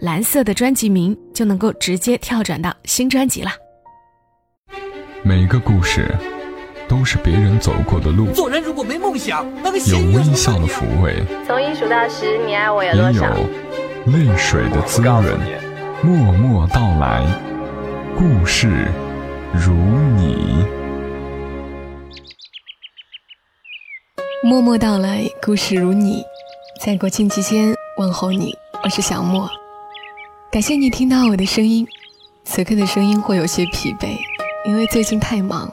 蓝色的专辑名就能够直接跳转到新专辑了。每个故事都是别人走过的路。做人如果没梦想，那个有微笑的抚慰，从一数到十，你爱我有多少？也有泪水的滋润。默默到来，故事如你。默默到来，故事如你。在国庆期间问候你，我是小莫。感谢你听到我的声音，此刻的声音会有些疲惫，因为最近太忙。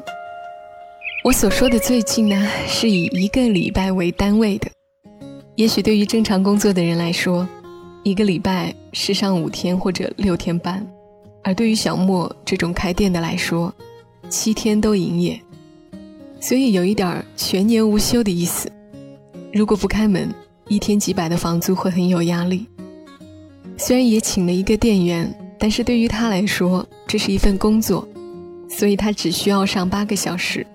我所说的最近呢，是以一个礼拜为单位的。也许对于正常工作的人来说，一个礼拜是上五天或者六天班，而对于小莫这种开店的来说，七天都营业，所以有一点全年无休的意思。如果不开门，一天几百的房租会很有压力。虽然也请了一个店员，但是对于他来说，这是一份工作，所以他只需要上八个小时。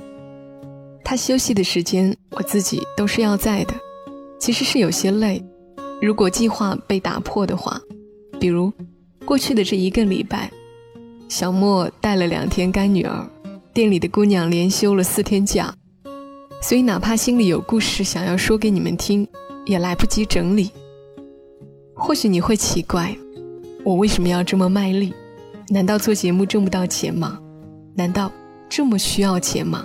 他休息的时间，我自己都是要在的，其实是有些累。如果计划被打破的话，比如过去的这一个礼拜，小莫带了两天干女儿，店里的姑娘连休了四天假，所以哪怕心里有故事想要说给你们听，也来不及整理。或许你会奇怪，我为什么要这么卖力？难道做节目挣不到钱吗？难道这么需要钱吗？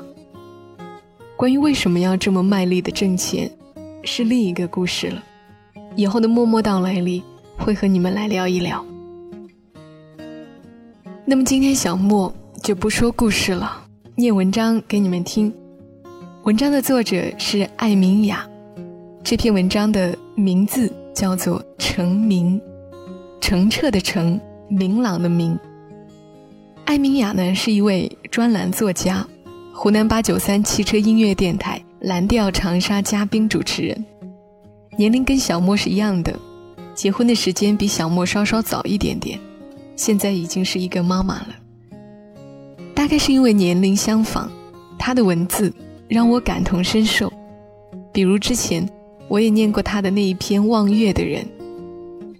关于为什么要这么卖力的挣钱，是另一个故事了。以后的默默到来里，会和你们来聊一聊。那么今天小莫就不说故事了，念文章给你们听。文章的作者是艾明雅，这篇文章的名字。叫做澄明，澄澈的澄，明朗的明。艾明雅呢是一位专栏作家，湖南八九三汽车音乐电台蓝调长沙嘉宾主持人，年龄跟小莫是一样的，结婚的时间比小莫稍稍早一点点，现在已经是一个妈妈了。大概是因为年龄相仿，她的文字让我感同身受，比如之前。我也念过他的那一篇《望月的人》，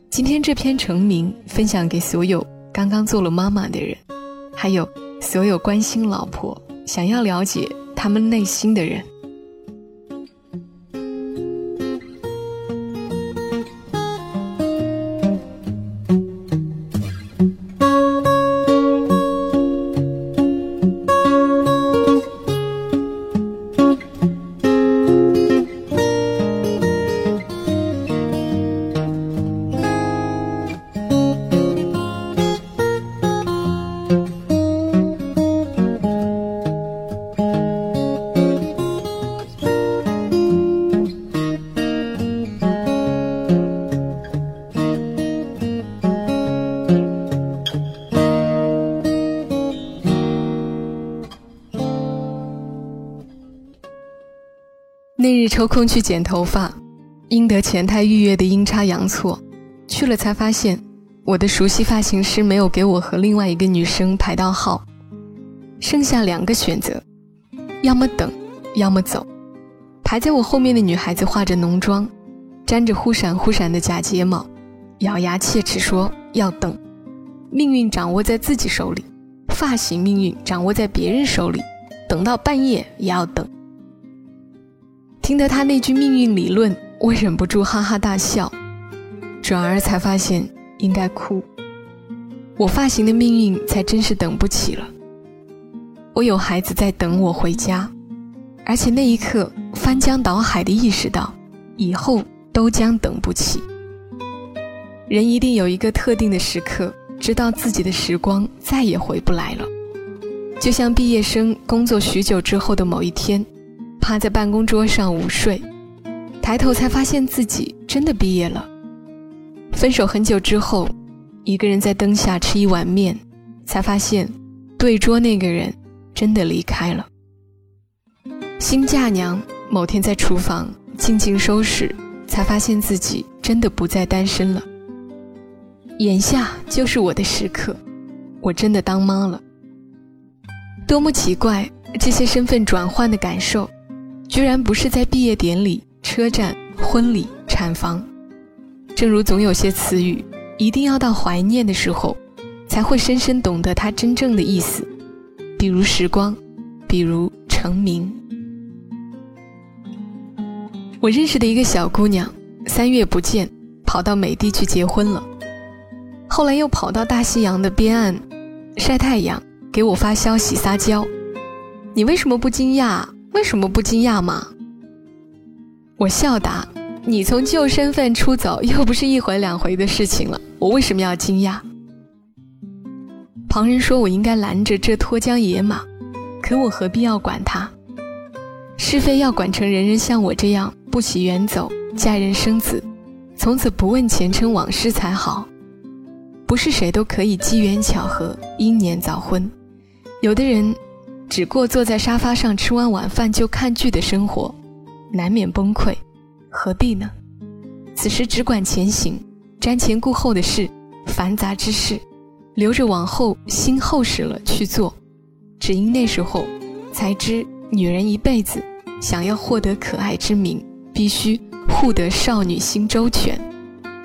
今天这篇成名分享给所有刚刚做了妈妈的人，还有所有关心老婆、想要了解他们内心的人。抽空去剪头发，应得前台预约的阴差阳错，去了才发现，我的熟悉发型师没有给我和另外一个女生排到号，剩下两个选择，要么等，要么走。排在我后面的女孩子化着浓妆，粘着忽闪忽闪的假睫毛，咬牙切齿说要等，命运掌握在自己手里，发型命运掌握在别人手里，等到半夜也要等。听得他那句命运理论，我忍不住哈哈大笑，转而才发现应该哭。我发型的命运才真是等不起了。我有孩子在等我回家，而且那一刻翻江倒海的意识到，以后都将等不起。人一定有一个特定的时刻，知道自己的时光再也回不来了，就像毕业生工作许久之后的某一天。趴在办公桌上午睡，抬头才发现自己真的毕业了。分手很久之后，一个人在灯下吃一碗面，才发现对桌那个人真的离开了。新嫁娘某天在厨房静静收拾，才发现自己真的不再单身了。眼下就是我的时刻，我真的当妈了。多么奇怪，这些身份转换的感受，居然不是在毕业典礼、车站、婚礼、产房。正如总有些词语，一定要到怀念的时候，才会深深懂得它真正的意思。比如时光，比如成名。我认识的一个小姑娘，三月不见，跑到美的去结婚了。后来又跑到大西洋的边岸晒太阳，给我发消息撒娇。你为什么不惊讶？为什么不惊讶嘛？我笑答：你从旧身份出走，又不是一回两回的事情了，我为什么要惊讶？旁人说我应该拦着这脱缰野马，可我何必要管他？是非要管成人人像我这样不喜远走，嫁人生子，从此不问前尘往事才好。不是谁都可以机缘巧合英年早婚，有的人只过坐在沙发上吃完晚饭就看剧的生活，难免崩溃，何必呢？此时只管前行，瞻前顾后的事，繁杂之事，留着往后心厚实了去做。只因那时候才知，女人一辈子想要获得可爱之名，必须护得少女心周全，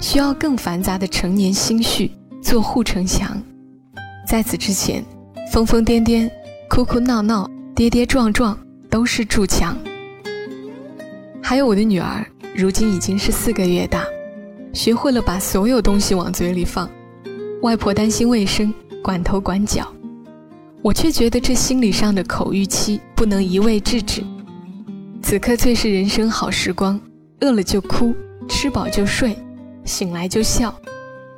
需要更繁杂的成年心绪。做护城墙，在此之前，疯疯癫癫、哭哭闹闹、跌跌撞撞都是筑墙。还有我的女儿，如今已经是四个月大，学会了把所有东西往嘴里放。外婆担心卫生，管头管脚，我却觉得这心理上的口欲期不能一味制止。此刻最是人生好时光，饿了就哭，吃饱就睡，醒来就笑。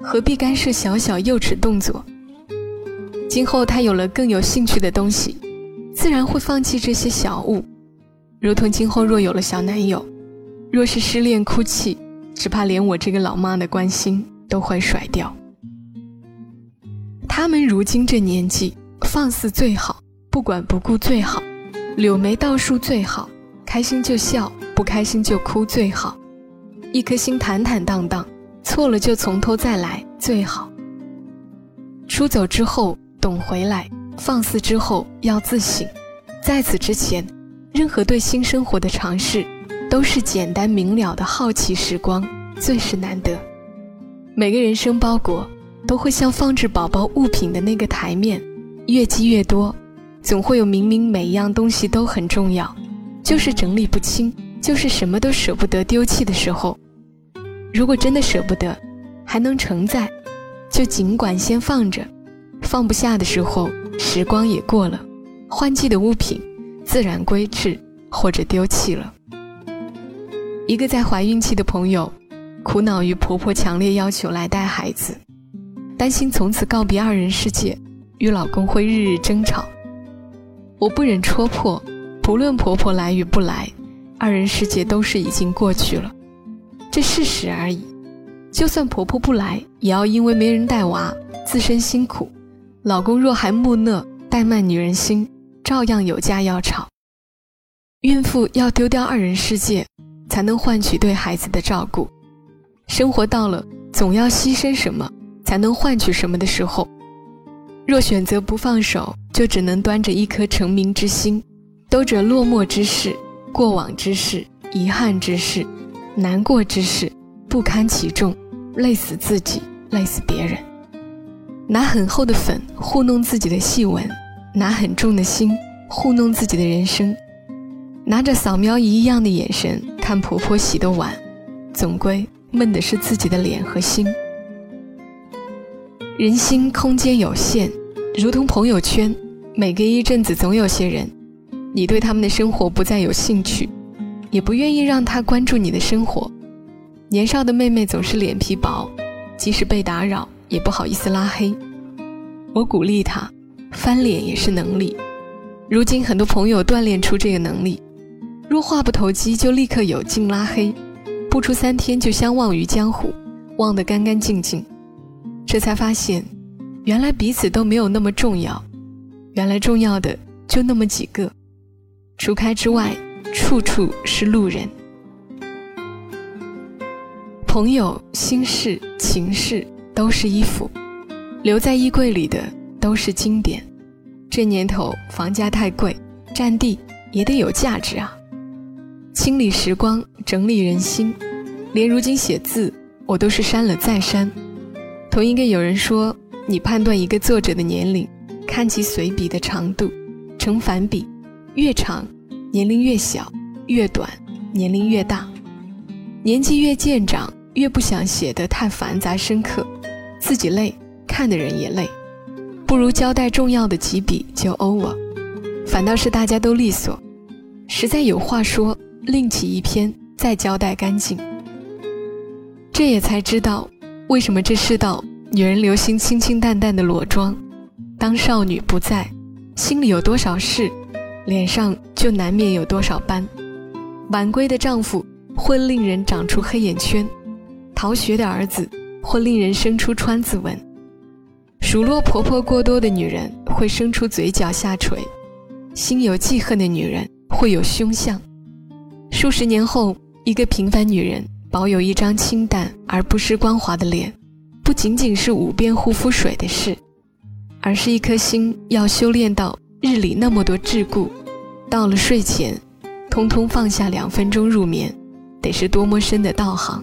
何必干涉小小幼稚动作？今后他有了更有兴趣的东西，自然会放弃这些小物。如同今后若有了小男友，若是失恋哭泣，只怕连我这个老妈的关心都会甩掉。他们如今这年纪，放肆最好，不管不顾最好，柳眉倒竖最好，开心就笑，不开心就哭最好，一颗心坦坦荡荡。错了就从头再来最好。出走之后懂回来，放肆之后要自省。在此之前，任何对新生活的尝试，都是简单明了的好奇时光，最是难得。每个人生包裹都会像放置宝宝物品的那个台面，越积越多，总会有明明每一样东西都很重要，就是整理不清，就是什么都舍不得丢弃的时候。如果真的舍不得，还能承载，就尽管先放着。放不下的时候，时光也过了，换季的物品自然归置或者丢弃了。一个在怀孕期的朋友，苦恼于婆婆强烈要求来带孩子，担心从此告别二人世界，与老公会日日争吵。我不忍戳破，不论婆婆来与不来，二人世界都是已经过去了。这事实而已，就算婆婆不来，也要因为没人带娃，自身辛苦；老公若还木讷怠慢女人心，照样有家要吵。孕妇要丢掉二人世界，才能换取对孩子的照顾。生活到了总要牺牲什么才能换取什么的时候，若选择不放手，就只能端着一颗成名之心，兜着落寞之事、过往之事、遗憾之事。难过之事，不堪其重，累死自己，累死别人。拿很厚的粉糊弄自己的细纹，拿很重的心糊弄自己的人生，拿着扫描仪一样的眼神看婆婆洗的碗，总归闷的是自己的脸和心。人心空间有限，如同朋友圈，每隔一阵子总有些人，你对他们的生活不再有兴趣。也不愿意让他关注你的生活。年少的妹妹总是脸皮薄，即使被打扰也不好意思拉黑。我鼓励他，翻脸也是能力。如今很多朋友锻炼出这个能力，若话不投机就立刻有劲拉黑，不出三天就相忘于江湖，忘得干干净净。这才发现，原来彼此都没有那么重要，原来重要的就那么几个，除开之外，处处是路人。朋友、心事、情事都是衣服，留在衣柜里的都是经典。这年头房价太贵，占地也得有价值啊。清理时光，整理人心，连如今写字，我都是删了再删。同一个有人说，你判断一个作者的年龄，看其随笔的长度，成反比，越长，年龄越小；越短，年龄越大。年纪越渐长，越不想写得太繁杂深刻，自己累，看的人也累。不如交代重要的几笔就 over，反倒是大家都利索。实在有话说，另起一篇再交代干净。这也才知道，为什么这世道女人流行清清淡淡的裸妆。当少女不在，心里有多少事，脸上就难免有多少斑。晚归的丈夫会令人长出黑眼圈，逃学的儿子或令人生出川字纹。数落婆婆过多的女人会生出嘴角下垂，心有记恨的女人会有凶相。数十年后，一个平凡女人保有一张清淡而不失光滑的脸，不仅仅是五遍护肤水的事，而是一颗心要修炼到日里那么多桎梏，到了睡前，通通放下两分钟入眠，得是多么深的道行。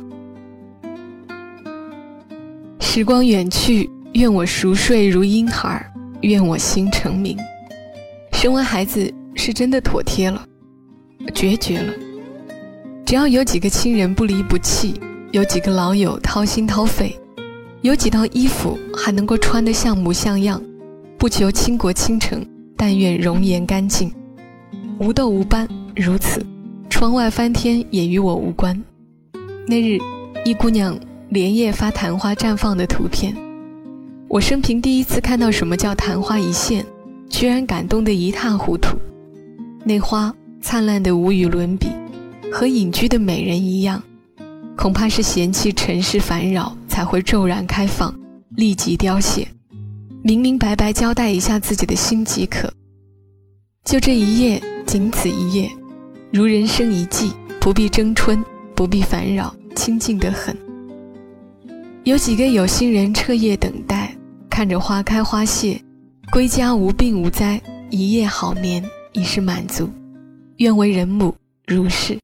时光远去。愿我熟睡如婴孩，愿我心成明。生完孩子是真的妥帖了，决绝了。只要有几个亲人不离不弃，有几个老友掏心掏肺，有几套衣服还能够穿得像模像样，不求倾国倾城，但愿容颜干净，无痘无斑。如此，窗外翻天也与我无关。那日，一姑娘连夜发昙花绽放的图片。我生平第一次看到什么叫昙花一现，居然感动得一塌糊涂。那花灿烂得无与伦比，和隐居的美人一样，恐怕是嫌弃尘世烦扰才会骤然开放，立即凋谢。明明白白交代一下自己的心即可。就这一夜，仅此一夜，如人生一季，不必争春，不必烦扰，清静得很。有几个有心人彻夜等待。看着花开花谢，归家无病无灾，一夜好眠已是满足。愿为人母如是。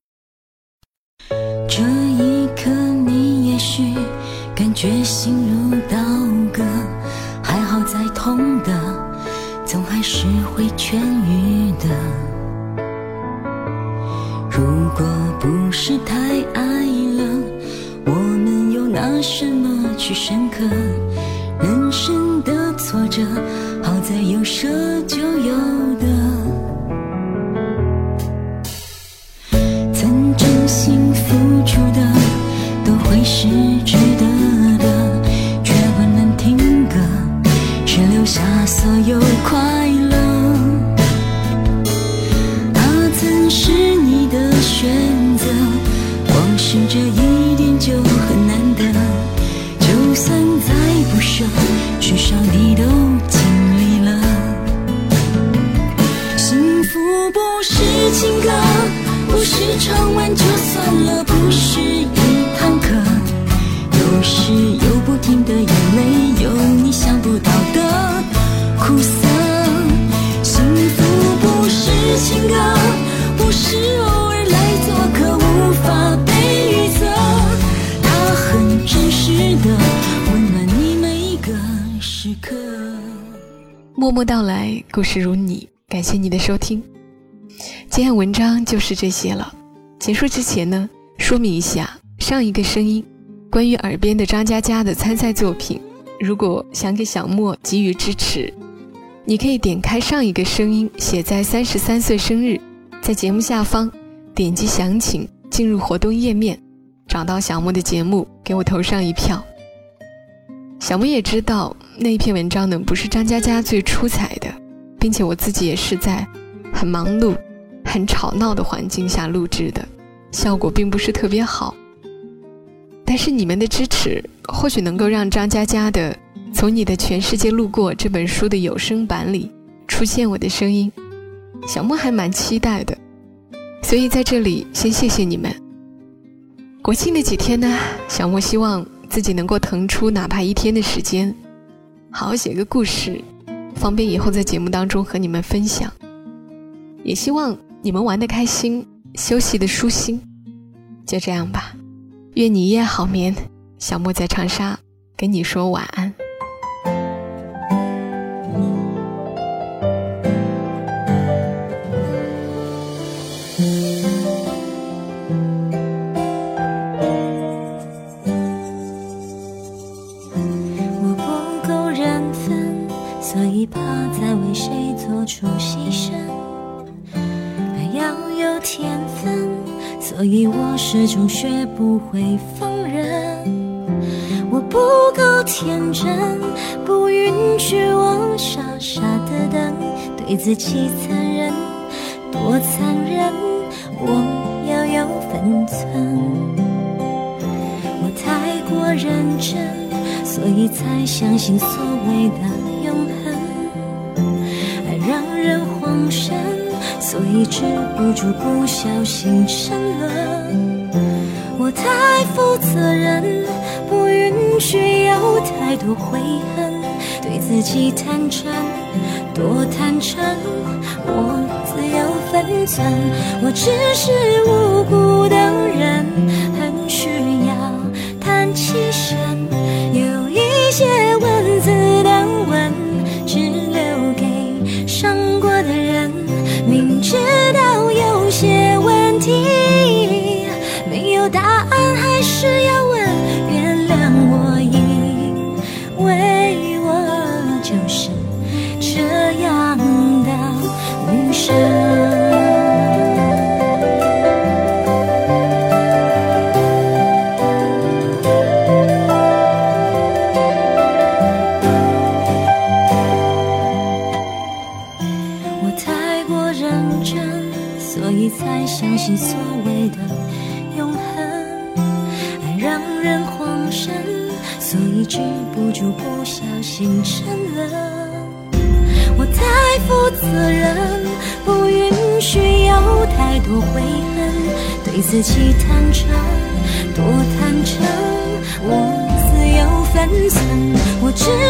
这一刻，你也许感觉心如刀割，还好再痛的，总还是会痊愈的。如果不是太爱了，我们又拿什么是深刻？人生的挫折，好在有舍就有默默到来，故事如你。感谢你的收听，今天文章就是这些了。结束之前呢，说明一下上一个声音，关于耳边的张嘉佳的参赛作品。如果想给小莫给予支持，你可以点开上一个声音写在三十三岁生日，在节目下方点击详情，进入活动页面，找到小莫的节目，给我投上一票。小莫也知道那一篇文章呢不是张嘉佳最出彩的，并且我自己也是在很忙碌、很吵闹的环境下录制的，效果并不是特别好。但是你们的支持或许能够让张嘉佳的从你的《全世界路过》这本书的有声版里出现我的声音，小莫还蛮期待的，所以在这里先谢谢你们。国庆的几天呢，小莫希望自己能够腾出哪怕一天的时间，好好写个故事，方便以后在节目当中和你们分享。也希望你们玩的开心，休息的舒心。就这样吧，愿你一夜好眠。小莫在长沙跟你说晚安。为谁做出牺牲。爱要有天分，所以我始终学不会放任。我不够天真，不允许我傻傻的等，对自己残忍，多残忍，我要有分寸。我太过认真，所以才相信所谓的止不住不小心沉沦。我太负责任。不允许有太多悔恨，对自己坦诚，多坦诚，我自有分寸。我只是无辜的人，很需要叹气声。只。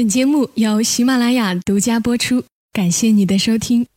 本节目由喜马拉雅独家播出，感谢你的收听。